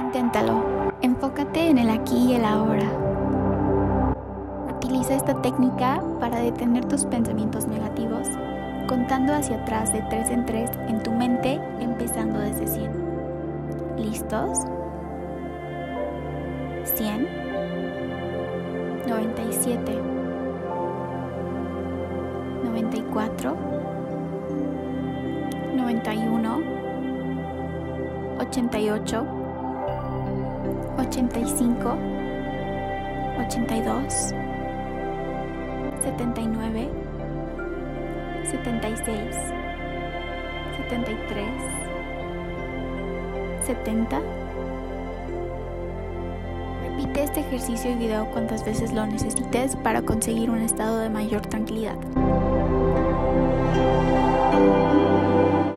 Inténtalo. Enfócate en el aquí y el ahora. Utiliza esta técnica para detener tus pensamientos negativos, contando hacia atrás de 3 en 3 en tu mente, empezando desde 100. ¿Listos? 100, 97, 94, 91, 88, 85, 82, 79, 76, 73, 70. Repite este ejercicio y video cuantas veces lo necesites para conseguir un estado de mayor tranquilidad.